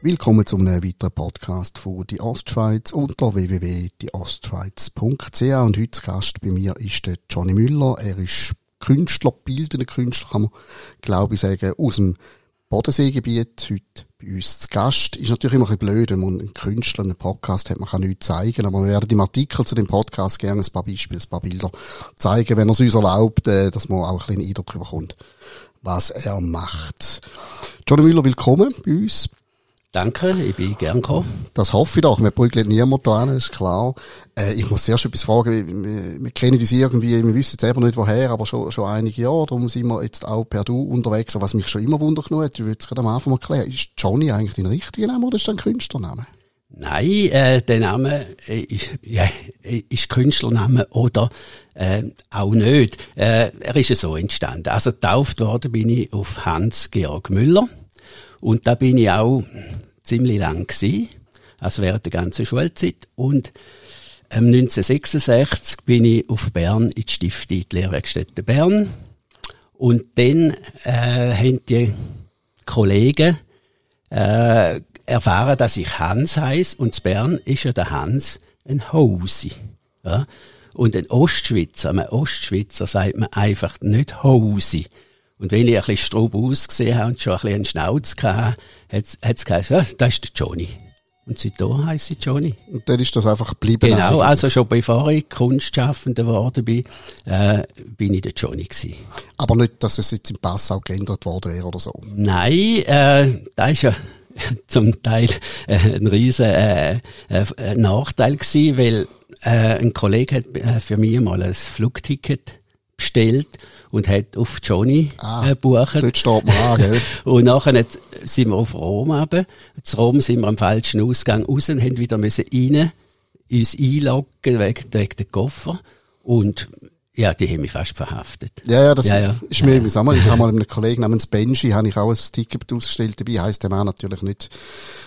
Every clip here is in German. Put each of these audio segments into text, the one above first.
Willkommen zu einem weiteren Podcast von die Ostschweiz unter www.dieostschweiz.ch und heute Gast bei mir ist der Johnny Müller. Er ist Künstler, bildender Künstler, kann man glaube ich sagen, aus dem Bodenseegebiet. Heute bei uns zu Gast. Ist natürlich immer ein bisschen blöd, wenn man einen Künstler einen Podcast hat, man kann nichts zeigen, aber wir werden im Artikel zu dem Podcast gerne ein paar Beispiele, ein paar Bilder zeigen, wenn er es uns erlaubt, äh, dass man auch ein bisschen Eindruck bekommt, was er macht. Johnny Müller, willkommen bei uns. Danke, ich bin gern gekommen. Das hoffe ich doch. Wir prügeln niemand da an, ist klar. Äh, ich muss zuerst etwas fragen. Wir, wir kennen uns irgendwie, wir wissen jetzt selber nicht woher, aber schon, schon einige Jahre. Darum sind wir jetzt auch per Du unterwegs. Was mich schon immer wundert hat, ich würde es gerade am Anfang erklären. Ist Johnny eigentlich dein richtiger Name oder ist das ein Künstlername? Nein, äh, der Name äh, ist, ja, ist Künstlername oder äh, auch nicht. Äh, er ist ja so entstanden. Also getauft worden bin ich auf Hans-Georg Müller. Und da bin ich auch ziemlich lang gewesen, also während der ganzen Schulzeit. Und ähm, 1966 bin ich auf Bern in die Stifte, in die Lehrwerkstätte Bern. Und dann äh, haben die Kollegen äh, erfahren, dass ich Hans heiß und in Bern ist ja der Hans ein Hosi. Ja? Und ein Ostschweizer, einem Ostschweizer sagt man einfach nicht Hosi. Und wenn ich ein bisschen straub ausgesehen habe und schon ein bisschen einen Schnauz hatte, hat es geheißen, ja, das ist der Johnny. Und seitdem heisst sie Johnny. Und dann ist das einfach geblieben. Genau, also schon bevor ich Kunstschaffender geworden bin, äh, bin ich der Johnny gewesen. Aber nicht, dass es jetzt im Pass auch geändert worden wäre oder so? Nein, äh, das ist ja zum Teil äh, ein riesen äh, äh, Nachteil gewesen, weil äh, ein Kollege hat äh, für mich mal ein Flugticket bestellt und hat auf Johnny ah, äh, bucht. Dort steht man an, gell? und nachher sind wir auf Rom runter. Zu Rom sind wir am falschen Ausgang raus und haben wieder müssen rein, uns einloggen wegen, wegen den Koffer. Und ja, die haben mich fast verhaftet. Ja, ja, das ja, ja. ist mir ja. Mal, ich habe mal einem Kollegen namens Benji, habe ich auch ein Ticket ausgestellt dabei, heisst der Mann natürlich nicht,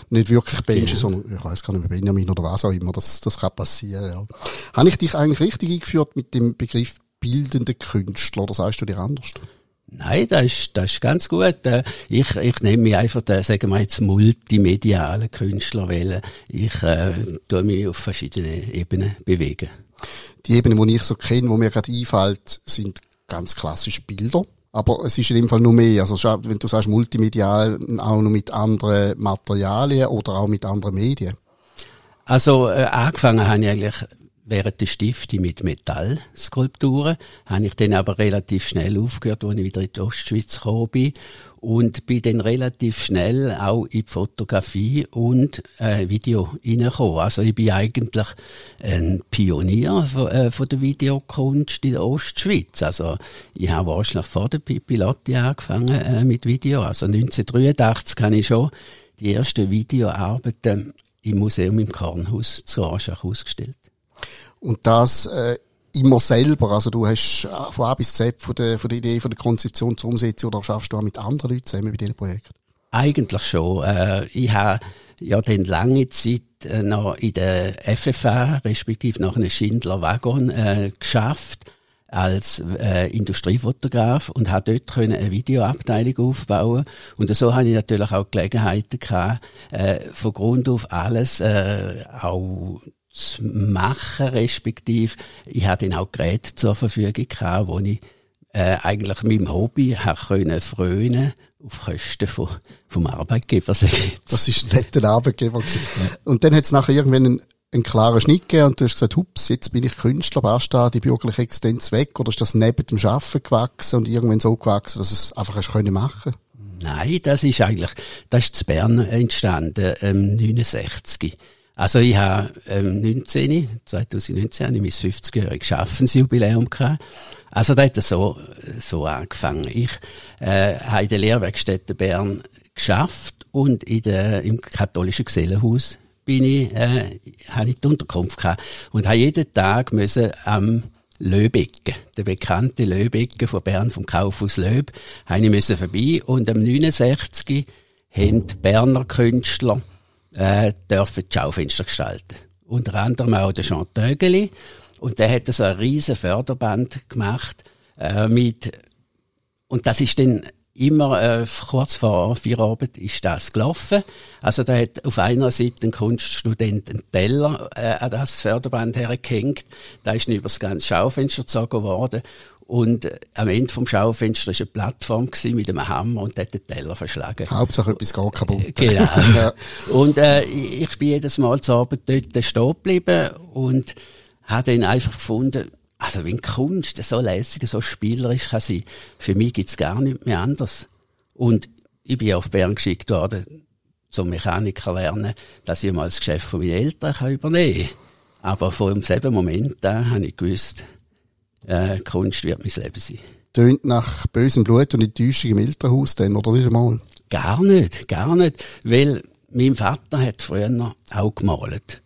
nicht wirklich Benji, genau. sondern, ich weiß gar nicht mehr, Benjamin oder was auch immer, das, das kann passieren, ja. Habe ich dich eigentlich richtig eingeführt mit dem Begriff bildende Künstler, oder sagst du dir anders? Nein, das ist, das ist ganz gut. Äh, ich, ich nehme mich einfach, den, sagen wir jetzt, multimedialen Künstler, weil ich äh, tue mich auf verschiedene Ebenen bewegen. Die Ebenen, die ich so kenne, wo mir gerade einfällt, sind ganz klassische Bilder. Aber es ist in dem Fall nur mehr. Also, wenn du sagst multimedial, auch noch mit anderen Materialien oder auch mit anderen Medien. Also, äh, angefangen habe ich eigentlich während der Stifte mit Metallskulpturen, habe ich dann aber relativ schnell aufgehört, als ich wieder in die Ostschweiz gekommen bin und bin dann relativ schnell auch in die Fotografie und äh, Video reingekommen. Also ich bin eigentlich ein Pionier von, äh, von der Videokunst in der Ostschweiz. Also ich habe wahrscheinlich vor der Pipilotti angefangen äh, mit Video. Also 1983 habe ich schon die ersten Videoarbeiten im Museum im Kornhaus zu Aschach ausgestellt. Und das äh, immer selber. Also du hast äh, von A bis Z von der, von der Idee, von der Konzeption zur Umsetzung oder schaffst du auch mit anderen Leuten zusammen bei diesen Projekten? Eigentlich schon. Äh, ich habe ja dann lange Zeit äh, noch in der FFA, respektive nach einem Schindler Wagon, äh, geschafft als äh, Industriefotograf und habe dort können eine Videoabteilung aufbauen und so habe ich natürlich auch Gelegenheiten gehabt, äh, von Grund auf alles äh, auch zu machen, respektive ich hatte dann auch Geräte zur Verfügung gehabt, wo ich äh, eigentlich meinem Hobby können frönen auf Kosten von, vom Arbeitgeber. Das ist nicht der Arbeitgeber gewesen. Und dann hat es nachher irgendwann einen, einen klaren Schnitt gegeben und du hast gesagt, hups, jetzt bin ich Künstler, basta die bürgerliche Existenz weg oder ist das neben dem Schaffen gewachsen und irgendwann so gewachsen, dass es einfach hast können machen? Nein, das ist eigentlich, das ist zu Bern entstanden, ähm, 69. Also ich habe ähm, 19, 2019 habe ich mein 50-jähriges Schaffensjubiläum gehabt. Also da hat es so, so angefangen. Ich äh, habe in der Lehrwerkstätte Bern geschafft und in der, im katholischen Gesellenhaus bin ich, äh, habe ich die Unterkunft gehabt und habe jeden Tag müssen am Löbecke, der bekannte Löbecke von Bern vom Kaufhaus Löb, habe ich müssen vorbei und am 69 haben die Berner Künstler äh, dürfen die Schaufenster gestalten. Unter anderem auch der Jean Tögeli. Und der hat so ein riesen Förderband gemacht, äh, mit, und das ist dann immer äh, kurz vor Feierabend ist das gelaufen. Also da hat auf einer Seite ein Kunststudent einen Teller äh, an das Förderband hergehängt. Da ist dann über das ganze Schaufenster gezogen worden. Und äh, am Ende vom Schaufenster war eine Plattform mit einem Hammer und hat den Teller verschlagen. Hauptsache etwas gar kaputt. Äh, genau. ja. Und äh, ich bin jedes Mal zur Abend dort stehen geblieben und habe dann einfach gefunden, also wenn Kunst so lässig, so spielerisch kann sein, für mich gibt's gar nicht mehr anders. Und ich bin auf Bern geschickt worden, zum Mechaniker lernen, dass ich mal das Geschäft von meinen Eltern kann übernehmen kann. Aber vor demselben Moment da habe ich gewusst, äh, Kunst wird mein Leben sein. Tönt nach bösem Blut und Enttäuschung im Elternhaus dann, oder nicht einmal? Gar nicht, gar nicht. Weil mein Vater hat früher auch gemalt.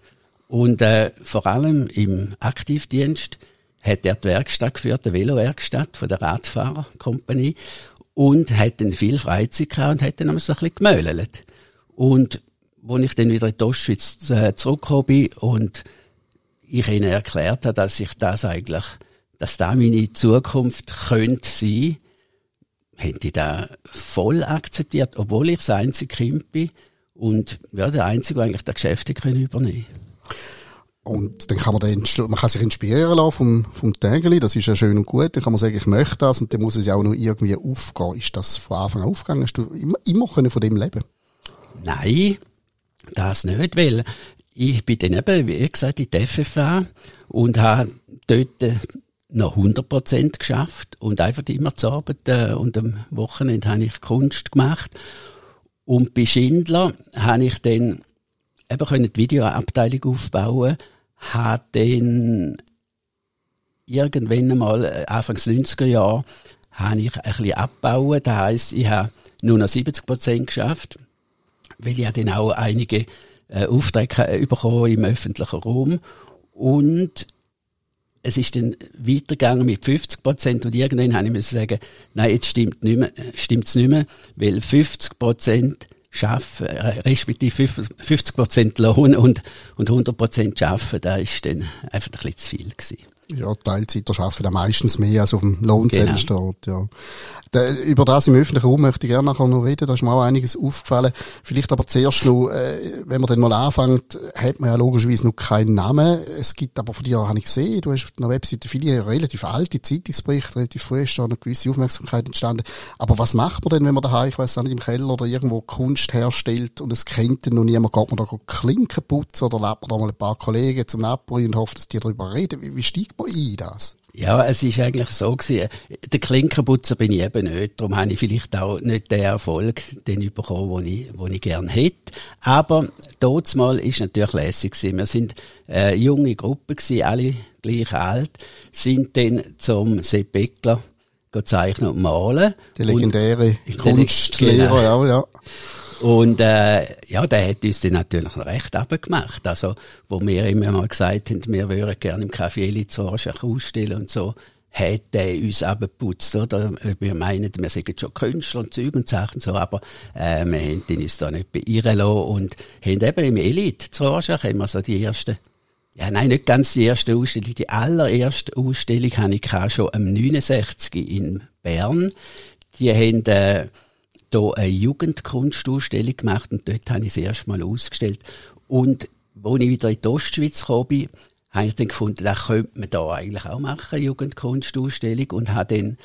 Und äh, vor allem im Aktivdienst hat er die Werkstatt geführt, die Velowerkstatt von der Radfahrerkompanie und hat dann viel Freizeit gehabt und hat dann ein bisschen gemöllelt. Und wo ich dann wieder in die Ostschweiz äh, zurückgekommen bin und ich ihnen erklärt habe, dass ich das eigentlich, dass da meine Zukunft könnte sein, haben die da voll akzeptiert, obwohl ich das einzige Kind bin und ja, der einzige, der eigentlich das Geschäft übernehmen können. Und dann kann man dann, man kann sich inspirieren lassen vom, vom Tägeli, das ist ja schön und gut. Dann kann man sagen, ich möchte das und dann muss es ja auch noch irgendwie aufgehen. Ist das von Anfang an aufgegangen? Hast du immer, immer können von dem leben? Nein, das nicht, weil ich bin dann eben, wie gesagt, in die FFA und habe dort noch 100 Prozent geschafft und einfach immer zu arbeiten und am Wochenende habe ich Kunst gemacht. Und bei Schindler habe ich dann eben die Videoabteilung aufbauen hat dann irgendwann einmal, äh, Anfangs 90er Jahre, habe ich ein bisschen abgebaut. Das heisst, ich habe nur noch 70 Prozent geschafft, weil ich dann auch einige äh, Aufträge äh, bekommen im öffentlichen Raum. Und es ist dann weitergegangen mit 50 Prozent und irgendwann habe ich mir sagen, nein, jetzt stimmt nicht mehr, äh, stimmt's nicht mehr, weil 50 Prozent schaffen, äh, respektive 50 Prozent Lohn und, und 100 Prozent schaffen, da ist dann einfach ein bisschen zu viel gewesen. Ja, Teilzeiter schaffen meistens mehr als auf dem Lohnzettel genau. steht, ja. Da, über das im öffentlichen Raum möchte ich gerne nachher noch reden, da ist mir auch einiges aufgefallen. Vielleicht aber zuerst noch, äh, wenn man dann mal anfängt, hat man ja logischerweise noch keinen Namen. Es gibt aber von dir, habe ich gesehen, du hast auf einer Webseite viele relativ alte Zeitungsberichte, relativ früh ist da eine gewisse Aufmerksamkeit entstanden. Aber was macht man denn, wenn man daheim, ich weiß nicht, im Keller oder irgendwo Kunst herstellt und es kennt dann noch niemand, geht man da Klinken putzen oder lädt man da mal ein paar Kollegen zum Nachbarn und hofft, dass die darüber reden? Wie, wie steigt man ein das? Ja, es ist eigentlich so gewesen. Der Klinkerputzer bin ich eben nicht. Darum habe ich vielleicht auch nicht den Erfolg, den bekommen, den ich, den ich gerne hätte. Aber dort mal ist natürlich lässig gewesen. Wir sind, äh, junge Gruppe gewesen, alle gleich alt, sind dann zum Sepp Beckler zeichnen und malen. Die legendäre Kunstlehrer, genau. ja, ja. Und äh, ja, der hat uns dann natürlich recht abgemacht. Also, wo wir immer mal gesagt haben, wir würden gerne im Café Elizorschach ausstellen und so, hat er uns abgeputzt, oder? Wir meinen, wir sind schon Künstler und Zeug und Sachen so, aber äh, wir haben uns da nicht beirren lassen und haben eben im Elite zu Rorschach immer so die erste ja, nein, nicht ganz die erste Ausstellung. Die allererste Ausstellung hatte ich schon am 69 in Bern. Die haben äh, da eine Jugendkunstausstellung gemacht und dort habe ich das erste Mal ausgestellt. Und wo ich wieder in die Ostschweiz gekommen bin, habe ich dann gefunden, das könnte man da eigentlich auch machen, Jugendkunstausstellung und habe dann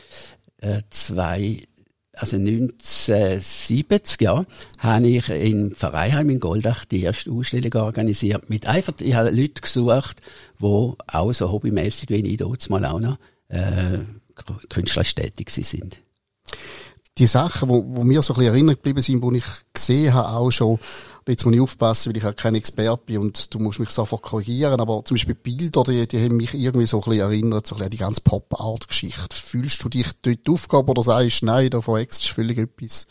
äh, zwei also 1970, ja, habe ich im Vereinheim in Goldach die erste Ausstellung organisiert. Mit einfach, ich habe Leute gesucht, die auch so hobbymäßig wie ich dort mal auch noch äh, künstlerisch tätig sind die Sachen, wo, wo mir so ein bisschen erinnert geblieben sind, wo ich gesehen habe, auch schon, jetzt muss ich aufpassen, weil ich auch kein Experte bin und du musst mich sofort korrigieren, aber zum Beispiel Bilder, die, die haben mich irgendwie so ein bisschen erinnert, so ein bisschen an die ganze Pop-Art-Geschichte. Fühlst du dich dort aufgabe oder sagst, nein, da verwechselst du völlig etwas?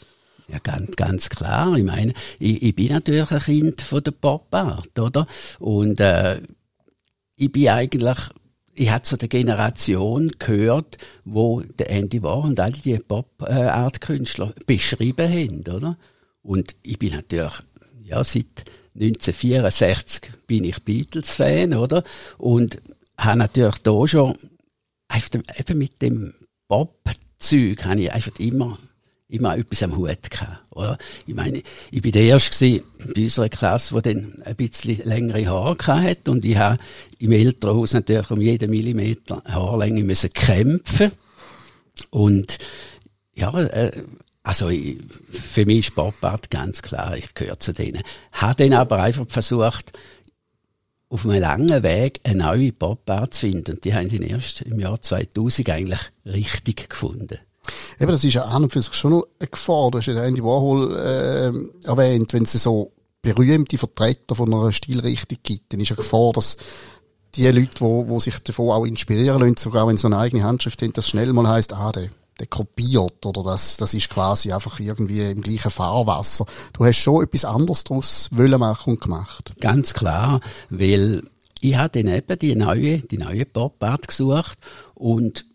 Ja, ganz, ganz klar. Ich meine, ich, ich bin natürlich ein Kind von der Pop-Art, oder? Und, äh, ich bin eigentlich ich habe zu der Generation gehört, wo der Andy war und all die Pop-Art-Künstler beschrieben haben, oder? Und ich bin natürlich, ja, seit 1964 bin ich Beatles-Fan, oder? Und habe natürlich da schon, eben mit dem Pop-Zeug, habe ich einfach immer immer etwas am Hut gehabt, oder? Ich meine, ich bin der Erste bei unserer Klasse, der dann ein bisschen längere Haare hatte und ich habe im Elternhaus natürlich um jeden Millimeter Haarlänge müssen kämpfen und ja, äh, also ich, für mich ist Popart ganz klar, ich gehöre zu denen. Habe dann aber einfach versucht, auf einem langen Weg eine neue Popart zu finden und die haben ihn erst im Jahr 2000 eigentlich richtig gefunden. Eben, das ist ja an und für sich schon noch eine Gefahr. Du hast ja Andy Warhol äh, erwähnt, wenn es so berühmte Vertreter von einer Stilrichtung gibt, dann ist ja Gefahr, dass die Leute, die wo, wo sich davon auch inspirieren lassen, sogar wenn sie eine eigene Handschrift haben, das schnell mal heisst, ah, der, der kopiert oder das, das ist quasi einfach irgendwie im gleichen Fahrwasser. Du hast schon etwas anderes daraus wollen machen und gemacht. Ganz klar, weil ich habe dann eben die neue, die neue Popart gesucht und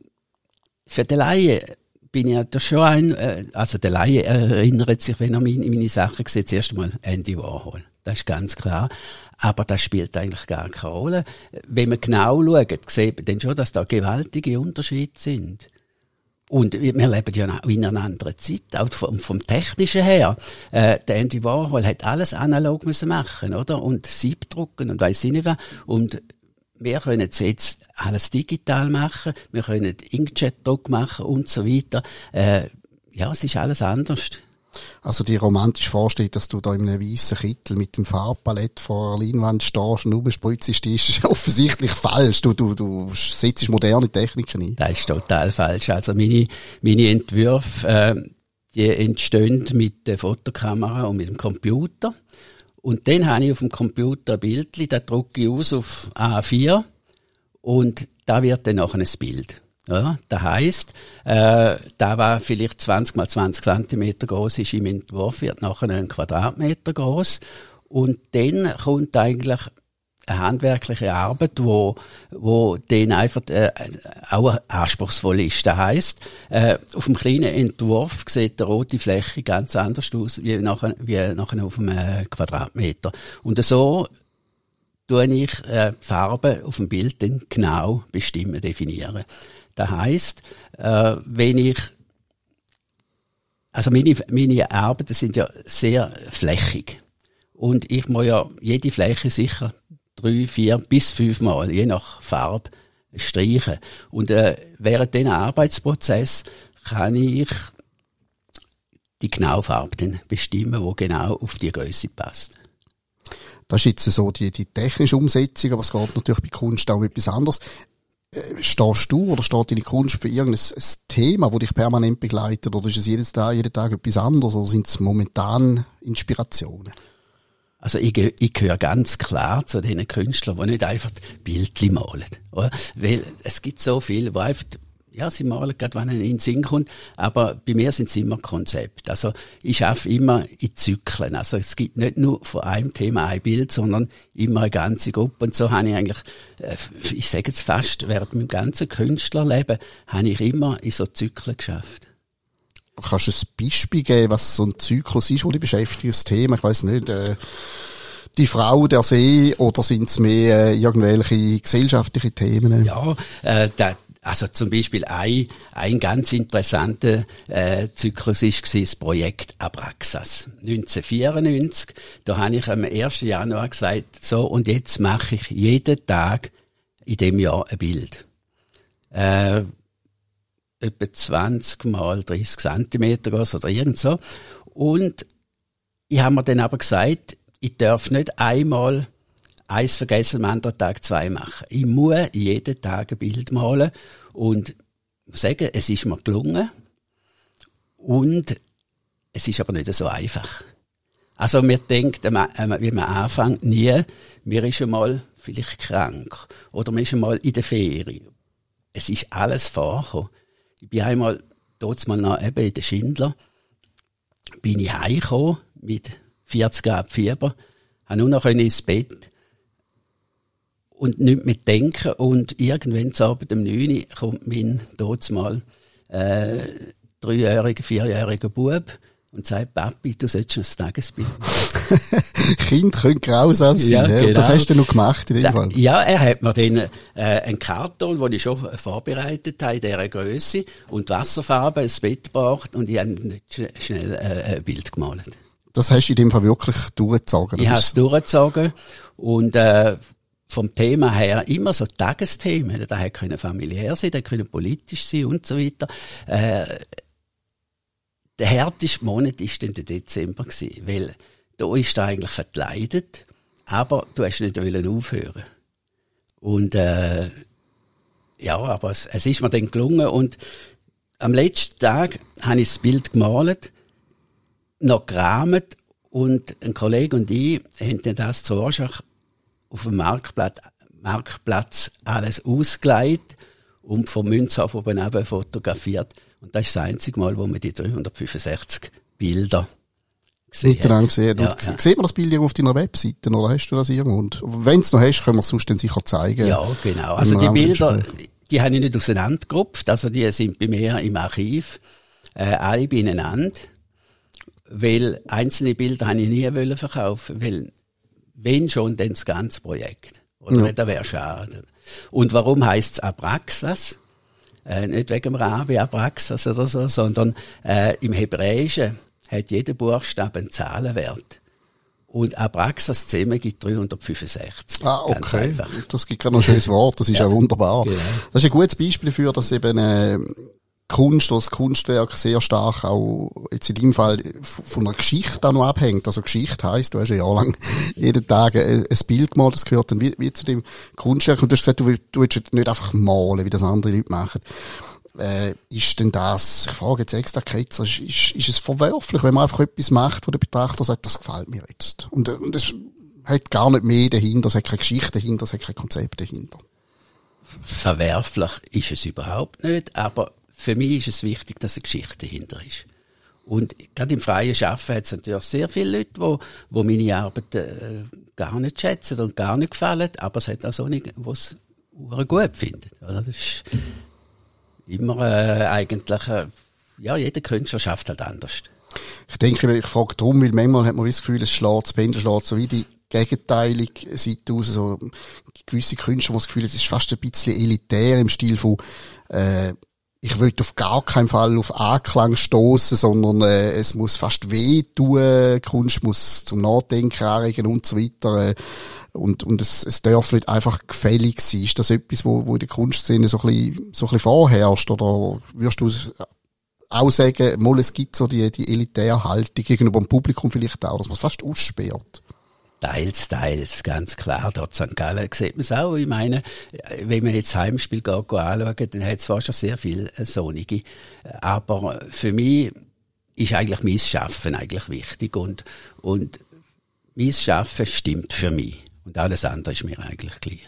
für die Laie bin ich da schon ein, äh, also der Laie erinnert sich, wenn er meine, meine Sachen sieht, zuerst einmal Andy Warhol. Das ist ganz klar. Aber das spielt eigentlich gar keine Rolle. Wenn man genau schaut, sieht man dann schon, dass da gewaltige Unterschiede sind. Und wir leben ja in einer anderen Zeit, auch vom, vom Technischen her. Äh, der Andy Warhol hat alles analog müssen machen, oder? Und Siebdrucken und weiss ich nicht was. Und wir können jetzt alles digital machen, wir können Inkjet-Druck machen und so weiter. Äh, ja, es ist alles anders. Also die romantische Vorstellung, dass du da in einem weißen Kittel mit dem Farbpalett vor der Leinwand stehst und rumspritzt, ist offensichtlich falsch. Du, du, du setzt moderne Techniken ein. Das ist total falsch. Also meine, meine Entwürfe, äh, die entstehen mit der Fotokamera und mit dem Computer. Und dann habe ich auf dem Computer ein Bild, das drucke ich aus auf A4 und da wird dann nachher ein Bild. Ja, das heisst, äh, da war vielleicht 20 mal 20 Zentimeter groß, ist im Entwurf, wird nachher ein Quadratmeter groß. Und dann kommt eigentlich eine handwerkliche Arbeit, wo, wo dann einfach äh, auch anspruchsvoll ist. Das heisst, äh, auf dem kleinen Entwurf sieht die rote Fläche ganz anders aus wie nachher, wie nachher auf einem äh, Quadratmeter. Und so tue ich äh, die Farbe auf dem Bild dann genau bestimmen, definieren. Das heisst, äh, wenn ich also meine, meine Arbeiten sind ja sehr flächig. Und ich muss ja jede Fläche sicher drei, vier bis fünfmal, je nach Farbe, streichen. Und äh, während diesem Arbeitsprozess kann ich die genaue Farbe dann bestimmen, wo genau auf die Größe passt. Das ist jetzt so die, die technische Umsetzung, aber es geht natürlich bei Kunst auch etwas anderes. Äh, stehst du oder steht deine Kunst für irgendein Thema, das dich permanent begleitet, oder ist es jedes Tag, jeden Tag etwas anderes, oder sind es momentan Inspirationen? Also ich, ich gehöre ganz klar zu den Künstlern, die nicht einfach Bildchen malen. Oder? Weil es gibt so viele, die einfach ja, sie malen gerade, wenn ihnen in den Sinn kommt, aber bei mir sind es immer Konzepte. Also ich schaffe immer in Zyklen. Also es gibt nicht nur von einem Thema ein Bild, sondern immer eine ganze Gruppe. Und so habe ich eigentlich, äh, ich sage jetzt fast, während meinem ganzen Künstlerleben, habe ich immer in so Zyklen geschafft. Kannst du ein Beispiel geben, was so ein Zyklus ist, wo dich beschäftigt, das Thema? Ich weiß nicht, äh, die Frau, der See, oder sind es mehr äh, irgendwelche gesellschaftliche Themen? Ja, äh, der, also zum Beispiel ein, ein ganz interessanter äh, Zyklus ist das Projekt Abraxas. 1994, da habe ich am 1. Januar gesagt, so und jetzt mache ich jeden Tag in dem Jahr ein Bild. Äh, etwa 20 mal 30 Zentimeter groß oder irgend so. Und ich habe mir dann aber gesagt, ich darf nicht einmal eins vergessen, am anderen Tag zwei machen. Ich muss jeden Tag ein Bild malen und sagen, es ist mir gelungen und es ist aber nicht so einfach. Also mir denkt, wie man anfängt, nie, mir ist einmal vielleicht krank oder mir ist einmal in der Ferien. Es ist alles vorgekommen. Ich bin einmal, dort mal noch eben in der Schindler, bin ich heimgekommen mit 40 Grad Fieber, habe nur noch ins Bett und nicht mehr denken und irgendwann zu Abend um 9 kommt mein dort mal äh, dreijähriger, vierjähriger Bub und sagt, Papi, du noch das Tagesbild machen. Kind können grausam sein. Ja, genau. Das hast du noch gemacht in dem da, Fall. Ja, er hat mir dann äh, einen Karton, den ich schon vorbereitet habe, in dieser Größe und Wasserfarbe ins Bett gebracht und ich habe nicht schnell äh, ein Bild gemalt. Das hast du in dem Fall wirklich durchgezogen. Das ich habe es durchgezogen und äh, vom Thema her immer so Tagesthemen. Da können familiär sein, da können politisch sein und so weiter. Äh, der härteste Monat war dann der Dezember gewesen, weil da ist er eigentlich verkleidet, aber du hast nicht wollen aufhören. Und äh, ja, aber es, es ist mir dann gelungen und am letzten Tag habe ich das Bild gemalt, noch gerahmt und ein Kollege und ich haben dann das zu Orschach auf dem Marktplatz, Marktplatz alles ausgelegt und vom Münzhof oben fotografiert. Und das ist das einzige Mal, wo man die 365 Bilder miteinander gesehen. Ja, ja. Sieht man das Bild auf deiner Webseite oder hast du das irgendwo? Und wenn es noch hast, können wir es sonst dann sicher zeigen. Ja, genau. Also die Bilder, die habe ich nicht auseinandergerupft. Also die sind bei mir im Archiv äh, alle beieinander. Weil einzelne Bilder habe ich nie wollen verkaufen, weil wenn schon, dann das ganze Projekt. Oder ja. das wäre schade. Und warum heißt es Abraxas? Äh, nicht wegen dem Rabi Abraxas oder so, sondern äh, im Hebräischen hat jeder Buchstabe einen Zahlenwert. Und Abraxas zusammen gibt 365. Ah, okay. Das gibt gerade noch ein schönes Wort, das ist ja, ja wunderbar. Genau. Das ist ein gutes Beispiel dafür, dass eben äh, Kunst das Kunstwerk sehr stark auch jetzt in deinem Fall von einer Geschichte auch noch abhängt. Also Geschichte heisst, du hast ja jahrelang jeden Tag ein, Bild gemalt, das gehört dann wie, wie zu dem Kunstwerk. Und du hast gesagt, du, du willst nicht einfach malen, wie das andere Leute machen äh, ist denn das, ich frage jetzt extra Ketzer, ist, ist, ist es verwerflich, wenn man einfach etwas macht, wo der Betrachter sagt, das gefällt mir jetzt. Und, und es hat gar nicht mehr dahinter, es hat keine Geschichte dahinter, es hat kein Konzept dahinter. Verwerflich ist es überhaupt nicht, aber für mich ist es wichtig, dass eine Geschichte dahinter ist. Und gerade im freien Schaffen hat es natürlich sehr viele Leute, wo, wo meine Arbeit äh, gar nicht schätzen und gar nicht gefallen, aber es hat auch so nicht, die es gut finden. Also das ist, immer äh, eigentlich, äh, ja, jeder Künstler schafft halt anders. Ich denke, ich frage drum, weil manchmal hat man das Gefühl, es schlägt, das Pendel schlägt so wie die gegenteilige Seite aus. So, gewisse Künstler haben das Gefühl, es ist fast ein bisschen elitär im Stil von, äh, ich will auf gar keinen Fall auf Anklang stoßen, sondern äh, es muss fast weh tun, Kunst muss zum Nachdenken anregen und so weiter. Äh, und, und es, es darf nicht einfach gefällig sein. Ist das etwas, wo, wo in der Kunstszene so ein bisschen, so ein bisschen vorherrscht? Oder wirst du auch sagen, mal, es gibt so die, die elitäre Haltung gegenüber dem Publikum vielleicht auch, dass man es fast aussperrt? Teils, teils, ganz klar. Dort St. Gallen sieht man es auch. Ich meine, wenn man jetzt Heimspiel geht, anschauen, dann hat es zwar schon sehr viel äh, Sonnige. Aber für mich ist eigentlich mein Schaffen eigentlich wichtig und, und mein Schaffen stimmt für mich. Und alles andere ist mir eigentlich gleich.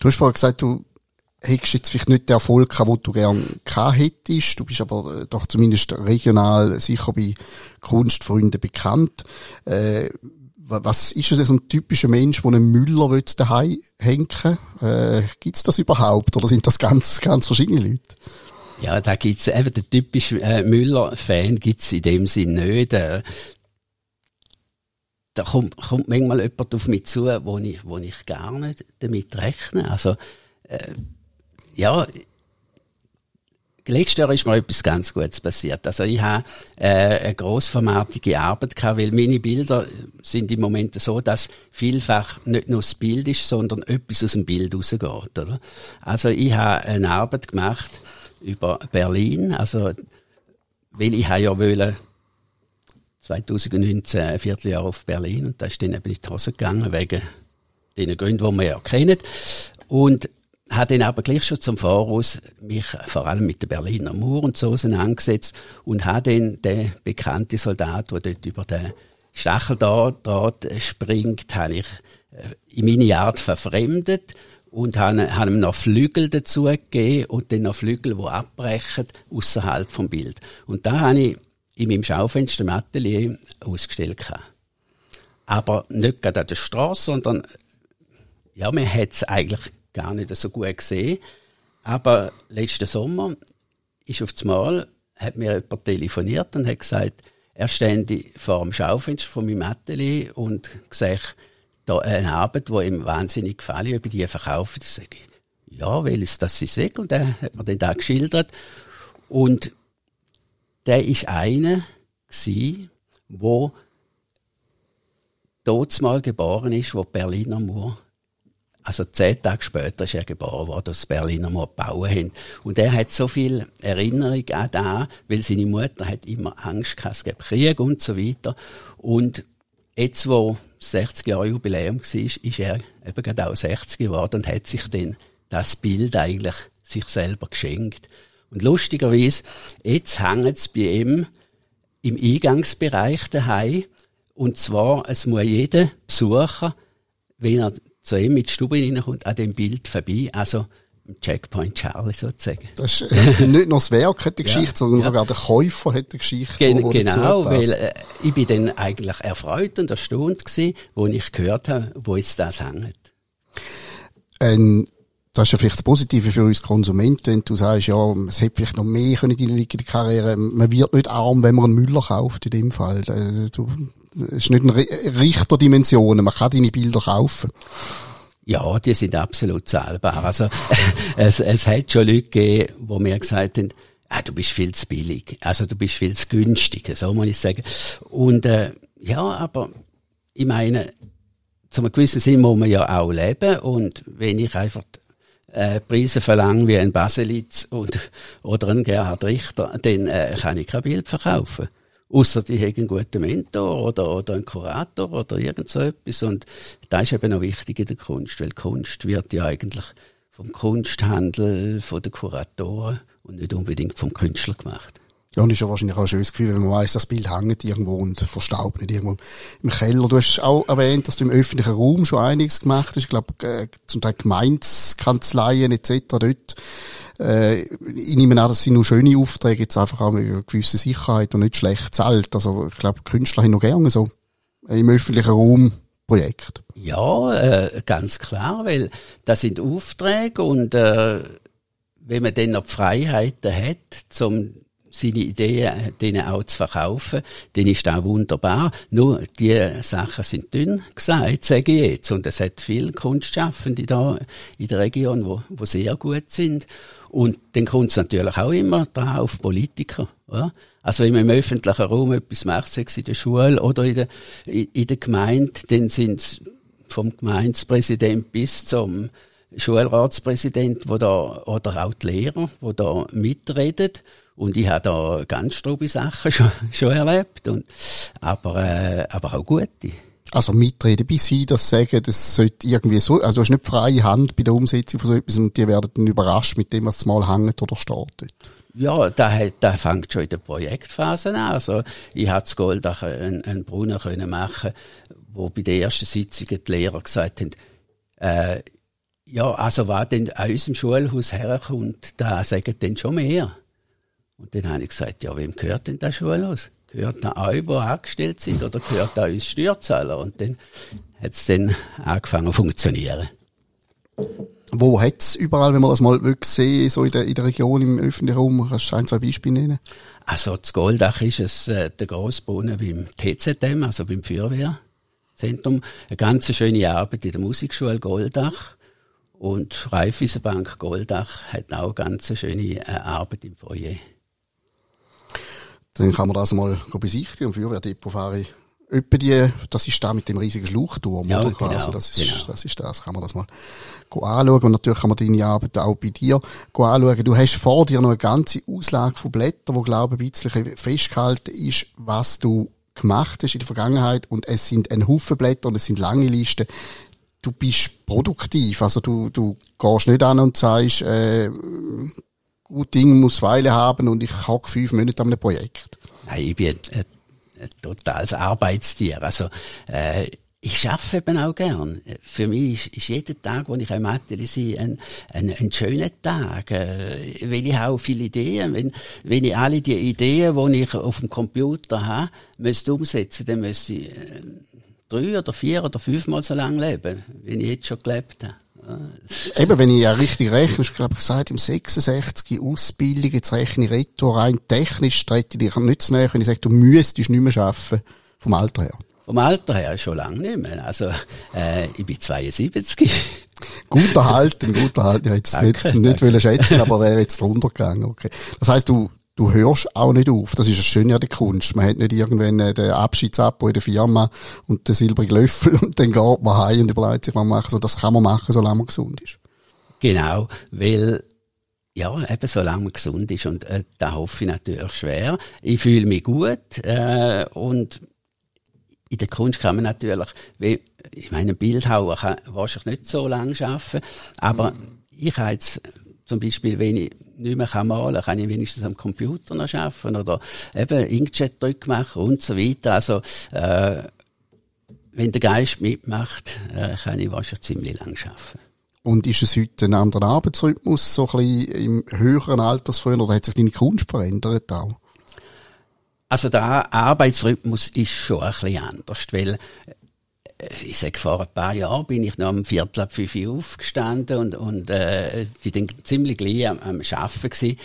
Du hast vorhin gesagt, du hättest jetzt vielleicht nicht den Erfolg gehabt, den du gerne gehabt hättest. Du bist aber äh, doch zumindest regional sicher bei Kunstfreunden bekannt. Äh, was ist denn so ein typischer Mensch, der einen Müller daheim hängen äh, Gibt es das überhaupt? Oder sind das ganz, ganz verschiedene Leute? Ja, da gibt's eben den typischen äh, Müller-Fan gibt's in dem Sinn nicht. Äh, da kommt, kommt manchmal jemand auf mich zu, wo ich, wo ich gar nicht damit rechne. Also, äh, ja, letztes Jahr ist mir etwas ganz Gutes passiert. Also ich habe äh, eine grossformatige Arbeit gehabt, weil meine Bilder sind im Moment so, dass vielfach nicht nur das Bild ist, sondern etwas aus dem Bild rausgeht. Oder? Also ich habe eine Arbeit gemacht über Berlin, also weil ich ja wollen 2019 ein Vierteljahr auf Berlin und da ist dann eben in die Hose gegangen, wegen den Gründen, die wir ja kennen. Und habe dann aber gleich schon zum Voraus mich vor allem mit der Berliner Mauer und so angesetzt und habe dann den bekannten Soldat, der dort über den Stacheldraht springt, habe ich äh, in meine Art verfremdet und habe, habe ihm noch Flügel dazu gegeben und dann noch Flügel, die abbrechen, außerhalb vom Bild. Und da habe ich in meinem Schaufenster im Atelier ausgestellt. Aber nicht gerade an der Straße, sondern ja, man hat es eigentlich gar nicht so gut gesehen. Aber letzten Sommer ist auf das Mal, hat mir jemand telefoniert und hat gesagt, er stände vor dem Schaufenster von meinem Atelier und sehe da eine Arbeit, die ihm wahnsinnig gefallen, ob ich die verkaufe. Das sage ich, ja, weil es das sagt. Und er hat mir dann da geschildert. Und der ist einer gsi, wo dort mal geboren ist, wo Berliner Mauer also zehn Tage später ist er geboren worden, das Berliner Mauer gebaut haben. Und er hat so viel Erinnerung an da, weil seine Mutter hat immer Angst gehabt, es gibt Krieg und so weiter. Und jetzt, wo 60 Jahre Jubiläum war, ist er eben gerade auch 60 geworden und hat sich dann das Bild eigentlich sich selber geschenkt. Und lustigerweise, jetzt hängt es bei ihm im Eingangsbereich daheim. Und zwar, es muss jeder Besucher, wenn er zu ihm mit die Stube reinkommt, an dem Bild vorbei. Also, Checkpoint Charlie sozusagen. Das ist, das ist nicht nur das Werk hat die Geschichte, ja, sondern ja. sogar der Käufer hat die Geschichte. Gen genau, weil äh, ich bin dann eigentlich erfreut und erstaunt gewesen, wo ich gehört habe, wo jetzt das hängt. Ähm, das ist ja vielleicht das Positive für uns Konsumenten, wenn du sagst, ja, es hätte vielleicht noch mehr können in der Karriere. Man wird nicht arm, wenn man einen Müller kauft, in dem Fall. Äh, du, es ist nicht eine Richterdimension, man kann deine Bilder kaufen. Ja, die sind absolut zahlbar. Also, es, es hat schon Leute gegeben, wo mir gesagt haben, ah, du bist viel zu billig. Also, du bist viel zu günstig, so muss ich sagen. Und, äh, ja, aber, ich meine, zu einem gewissen Sinn muss man ja auch leben. Und wenn ich einfach äh, Preise verlange wie ein Baselitz und, oder ein Gerhard Richter, dann äh, kann ich kein Bild verkaufen. Außer die haben einen guten Mentor oder, oder einen Kurator oder irgend so etwas. Und das ist eben auch wichtig in der Kunst, weil Kunst wird ja eigentlich vom Kunsthandel, von den Kuratoren und nicht unbedingt vom Künstler gemacht. Ja, und ist ja wahrscheinlich auch ein schönes Gefühl, wenn man weiss, das Bild hängt irgendwo und verstaubt nicht irgendwo im Keller. Du hast auch erwähnt, dass du im öffentlichen Raum schon einiges gemacht hast. Ich glaube, äh, zum Teil Gemeinskanzleien etc. dort. Äh, ich nehme an, das sind nur schöne Aufträge, jetzt einfach auch mit einer gewissen Sicherheit und nicht schlecht zahlt. Also ich glaube, Künstler haben noch gerne so im öffentlichen Raum Projekt. Ja, äh, ganz klar, weil das sind Aufträge und äh, wenn man dann noch die Freiheiten hat, zum seine Ideen denen auch zu verkaufen, dann ist das wunderbar. Nur, die Sachen sind dünn gesagt, sage ich jetzt. Und es hat viele Kunstschaffende da in der Region, wo, wo sehr gut sind. Und dann kommt es natürlich auch immer drauf auf Politiker. Oder? Also wenn man im öffentlichen Raum etwas macht, sei es in der Schule oder in der, in der Gemeinde, dann sind es vom Gemeindepräsident bis zum Schulratspräsident, wo da, oder auch die Lehrer, wo da mitreden. Und ich habe da ganz strobe Sachen schon, schon erlebt, und, aber, äh, aber auch gute. Also mitreden bis sie das sagen, das sollte irgendwie so, also du hast nicht freie Hand bei der Umsetzung von so etwas und die werden dann überrascht mit dem, was mal hängt oder steht. Ja, da, da fängt schon in der Projektphase an. Also, ich hatte das Goldach einen, einen Brunnen können machen, wo bei der ersten Sitzung die Lehrer gesagt haben, äh, ja, also was denn an unserem Schulhaus herkommt, da sagen dann schon mehr. Und dann habe ich gesagt, ja, wem gehört denn das Schulhaus? Gehört da euch, die angestellt sind, oder gehört da uns Steuerzahler? Und dann hat es dann angefangen zu funktionieren. Wo hat es überall, wenn man das mal wirklich sehen, so in der, in der Region, im öffentlichen Raum? Kannst du ein, zwei Beispiele nennen? Also, das Goldach ist es, äh, der Grossbrunnen beim TZM, also beim Feuerwehrzentrum. Eine ganz schöne Arbeit in der Musikschule Goldach. Und Raiffeisenbank Goldach hat auch ganz schöne äh, Arbeit im Foyer. Dann kann man das mal besichtigen. Und Feuerwehrdepot fahre ich Etwa die, das ist da mit dem riesigen Schluchturm, ja, oder? Genau, also das ist, genau. das ist das. Kann man das mal anschauen. Und natürlich kann man deine Arbeit auch bei dir anschauen. Du hast vor dir noch eine ganze Auslage von Blättern, wo, glaube ich, ein bisschen festgehalten ist, was du gemacht hast in der Vergangenheit. Und es sind ein Haufen Blätter und es sind lange Listen. Du bist produktiv. Also du, du gehst nicht an und sagst, äh, gut Ding muss Weile haben und ich hocke fünf Monate an einem Projekt. Nein, ich bin ein, ein totales Arbeitstier. Also, äh, ich schaffe eben auch gern. Für mich ist, ist jeder Tag, wo ich am Atelier sehe, ein, ein, ein schöner Tag. Äh, wenn ich auch viele Ideen, wenn, wenn ich alle die Ideen, die ich auf dem Computer habe, müsste umsetzen, dann müsste ich äh, drei oder vier oder fünfmal so lange leben, wie ich jetzt schon gelebt habe. Eben, wenn ich ja richtig rechne, hast du, glaube ich, gesagt, im 66 Ausbildung, jetzt rechne ich retour rein technisch, trete ich dich nicht zu näher, wenn ich sage, du müsstest nicht mehr arbeiten, vom Alter her. Vom Alter her schon lange nicht mehr. Also, äh, ich bin 72. gut erhalten, gut erhalten. Ich hätte es nicht, nicht wollen schätzen, aber wäre jetzt drunter gegangen. Okay. Das heisst, du, du hörst auch nicht auf. Das ist das Schöne an der Kunst. Man hat nicht irgendwann äh, den Abschiedsabo in der Firma und den silbrigen Löffel und dann geht man heim und überlegt sich, was man machen soll. Das kann man machen, solange man gesund ist. Genau, weil ja, eben solange man gesund ist und äh, da hoffe ich natürlich schwer. Ich fühle mich gut äh, und in der Kunst kann man natürlich, wie, ich meine, ein Bildhauer kann wahrscheinlich nicht so lange arbeiten, aber ich habe jetzt zum Beispiel, wenn ich nicht mehr malen kann, kann ich wenigstens am Computer noch arbeiten oder eben Inkjet-Drück machen und so weiter. Also, äh, wenn der Geist mitmacht, äh, kann ich wahrscheinlich ziemlich lang arbeiten. Und ist es heute ein anderer Arbeitsrhythmus, so ein bisschen im höheren Altersfrüher, oder hat sich deine Kunst verändert auch? Also der Arbeitsrhythmus ist schon ein bisschen anders, weil ich sage, vor ein paar Jahren bin ich noch am Viertel ab fünf Uhr aufgestanden und, und äh, bin dann ziemlich gleich am, am Arbeiten gewesen.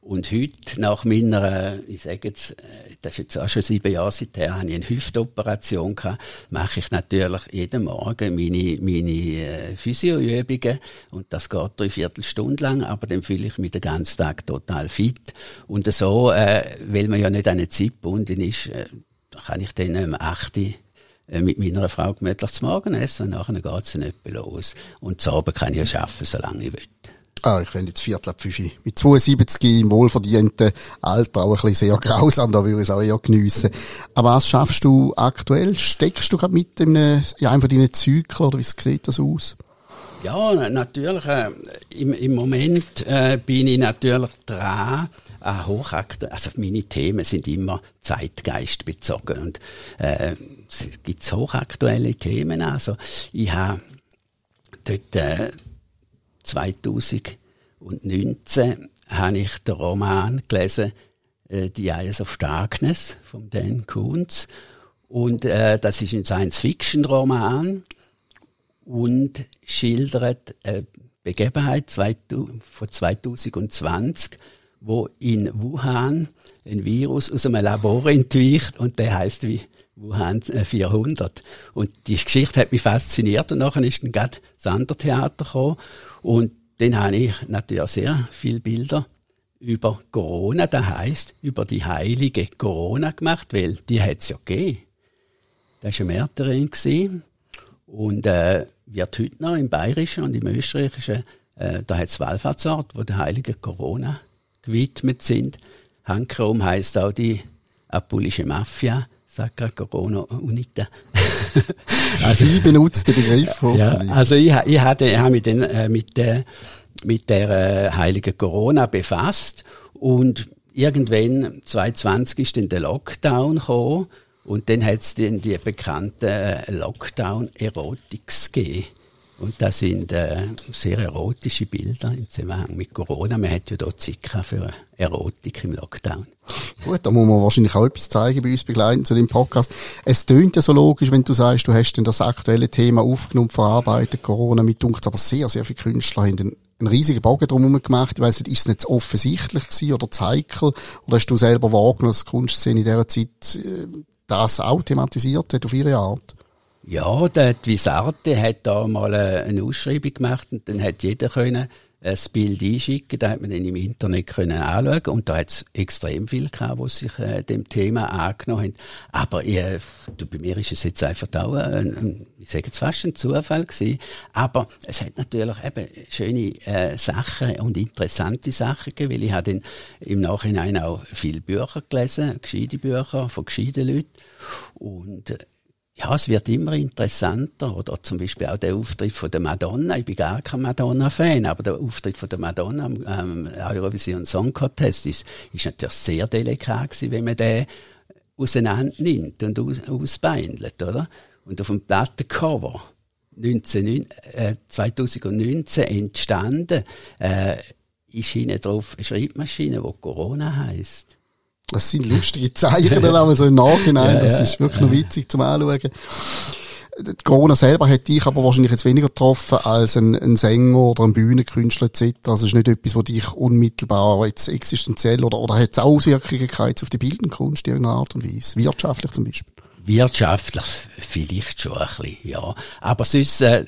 Und heute, nach meiner, ich sage jetzt, äh, das ist jetzt auch schon sieben Jahre seither, habe ich eine Hüftoperation gehabt, mache ich natürlich jeden Morgen meine, meine äh, Physioübungen und das geht drei Viertelstunden lang, aber dann fühle ich mich den ganzen Tag total fit. Und so, äh, weil man ja nicht an eine Zeit gebunden ist, äh, kann ich dann um 8 Uhr äh, mit meiner Frau gemütlich zum Morgen essen und nachher geht es etwa los. Und zu Abend kann ich ja arbeiten, solange ich will. Ah, ich finde jetzt Viertel ab 5 Mit 72 im wohlverdienten Alter auch ein bisschen sehr grausam, da würde ich es auch eher geniessen. Aber was schaffst du aktuell? Steckst du gerade mit in einem, ja, einem von deinen Zyklen oder wie sieht das aus? Ja, natürlich. Äh, im, Im Moment äh, bin ich natürlich dran, äh, hochaktuell. Also meine Themen sind immer zeitgeistbezogen und äh, es gibt hochaktuelle Themen. Also ich habe dort äh, 2019 habe ich den Roman gelesen, äh, The Eyes of Darkness von Dan Kuhns. Und äh, das ist ein Science-Fiction-Roman und schildert eine Begebenheit von 2020, wo in Wuhan ein Virus aus einem Labor entweicht und der heißt wie Wuhan 400. Äh, und die Geschichte hat mich fasziniert und nachher ist dann gerade das Sandertheater gekommen und dann habe ich natürlich sehr viele Bilder über Corona, das heißt über die heilige Corona gemacht, weil die hat es ja gegeben. Das war eine Märterin und äh, wird heute noch im Bayerischen und im Österreichischen, äh, da hat es Wallfahrtsorte, wo der heilige Corona gewidmet sind. Handkrom heißt auch die apulische Mafia. Sacra Corona Unita. also, Viel benutzte Begriff. Ja, also ich, ich hatte, ich habe mich dann äh, mit der, mit der äh, heiligen Corona befasst und irgendwann 2020 ist dann der Lockdown gekommen und dann hat es die bekannten äh, Lockdown-Erotics gegeben. Und das sind äh, sehr erotische Bilder im Zusammenhang mit Corona. Man hat ja dort Zeit für Erotik im Lockdown. Gut, da muss man wahrscheinlich auch etwas zeigen bei uns begleiten zu dem Podcast. Es tönt ja so logisch, wenn du sagst, du hast denn das aktuelle Thema aufgenommen, verarbeitet, Corona mit uns, aber sehr, sehr viele Künstler haben einen, einen riesigen Bogen drum gemacht. Ich weiss nicht, ist es nicht offensichtlich gewesen oder zeikel? Oder hast du selber wahrgenommen, dass Kunstszene in dieser Zeit äh, das auch thematisiert hat auf ihre Art? Ja, der Visarte hat da mal eine Ausschreibung gemacht und dann hat jeder können ein Bild einschicken, da hat man dann im Internet können anschauen und da hat es extrem viel gehabt, die sich äh, dem Thema angenommen haben. Aber äh, du, bei mir ist es jetzt einfach auch, ein, ein, ich sage jetzt fast ein Zufall gewesen, aber es hat natürlich eben schöne äh, Sachen und interessante Sachen gegeben, weil ich habe dann im Nachhinein auch viele Bücher gelesen, gescheite Bücher von gescheiten Leuten. Und äh, ja, es wird immer interessanter. Oder zum Beispiel auch der Auftritt von der Madonna. Ich bin gar kein Madonna-Fan, aber der Auftritt von der Madonna am ähm, Eurovision Song Contest ist, ist natürlich sehr delikat gewesen, wenn man den auseinander nimmt und aus, ausbeindelt, oder? Und auf dem Plattencover 19, äh, 2019 entstanden, äh, ist hinten drauf eine Schreibmaschine, die Corona heißt. Das sind lustige Zeichen, aber so im Nachhinein. Das ist wirklich noch witzig zum Anschauen. Corona selber hat dich aber wahrscheinlich jetzt weniger getroffen als ein, ein Sänger oder ein Bühnenkünstler etc. Also es ist nicht etwas, was dich unmittelbar jetzt existenziell oder, oder hat es auch Auswirkungen auf die bildende Kunst in irgendeiner Art und Weise? Wirtschaftlich zum Beispiel? Wirtschaftlich vielleicht schon ein bisschen, ja. Aber sonst, äh,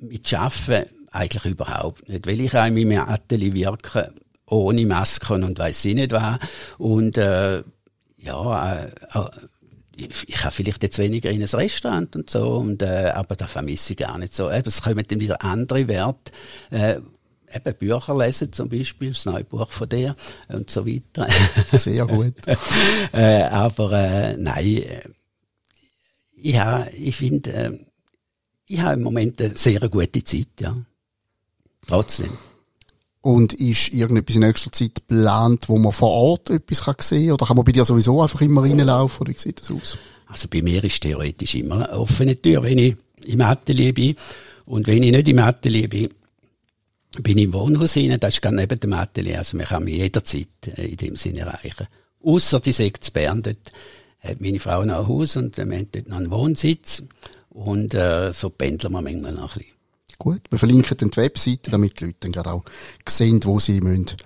mit Schaffen eigentlich überhaupt nicht, weil ich auch in meinem Atelier wirke, ohne Masken und weiss ich nicht was. Und, äh, ja, äh, ich, ich habe vielleicht jetzt weniger in ein Restaurant und so, und, äh, aber da vermisse ich gar nicht so. Eben, es kommen dann wieder andere Werte, äh, eben Bücher lesen zum Beispiel, das neue Buch von dir und so weiter. Sehr gut. äh, aber äh, nein, äh, ich, ha, ich finde, äh, ich habe im Moment eine sehr gute Zeit, ja. Trotzdem. Und ist irgendetwas in nächster Zeit geplant, wo man vor Ort etwas kann sehen kann? Oder kann man bei dir sowieso einfach immer reinlaufen? Oder wie sieht das aus? Also bei mir ist theoretisch immer eine offene Tür, wenn ich im Atelier bin. Und wenn ich nicht im Atelier bin, bin ich im Wohnhaus rein. Das ist gerade neben dem Atelier. Also man kann mich jederzeit äh, in dem Sinne erreichen. Ausser die Sekt Bern. Dort hat meine Frau noch ein Haus und wir haben dort noch einen Wohnsitz. Und äh, so pendeln wir manchmal noch ein bisschen. Gut, wir verlinken dann die Webseite, damit die Leute dann gerade auch sehen, wo sie müssen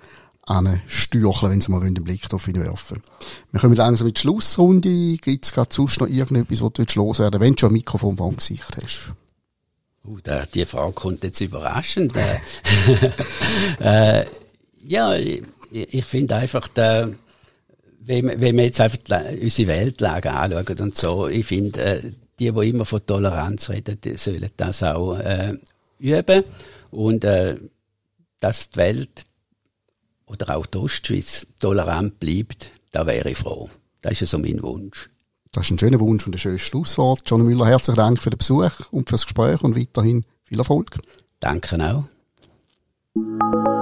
anstürcheln, wenn sie mal einen Blick darauf werfen Wir kommen langsam mit der Schlussrunde. Gibt es gerade sonst noch irgendetwas, was du loswerden willst, wenn du schon ein Mikrofon vor dem Gesicht hast? Uh, da, die Frage kommt jetzt überraschend. äh, ja, ich, ich finde einfach, der, wenn, wenn wir jetzt einfach die, unsere Weltlage anschauen und so, ich finde, äh, die, die immer von Toleranz reden, die sollen das auch äh, üben und äh, dass die Welt oder auch die Ostschweiz tolerant bleibt, da wäre ich froh. Das ist so mein Wunsch. Das ist ein schöner Wunsch und ein schönes Schlusswort. John Müller, herzlichen Dank für den Besuch und fürs Gespräch und weiterhin viel Erfolg. Danke auch.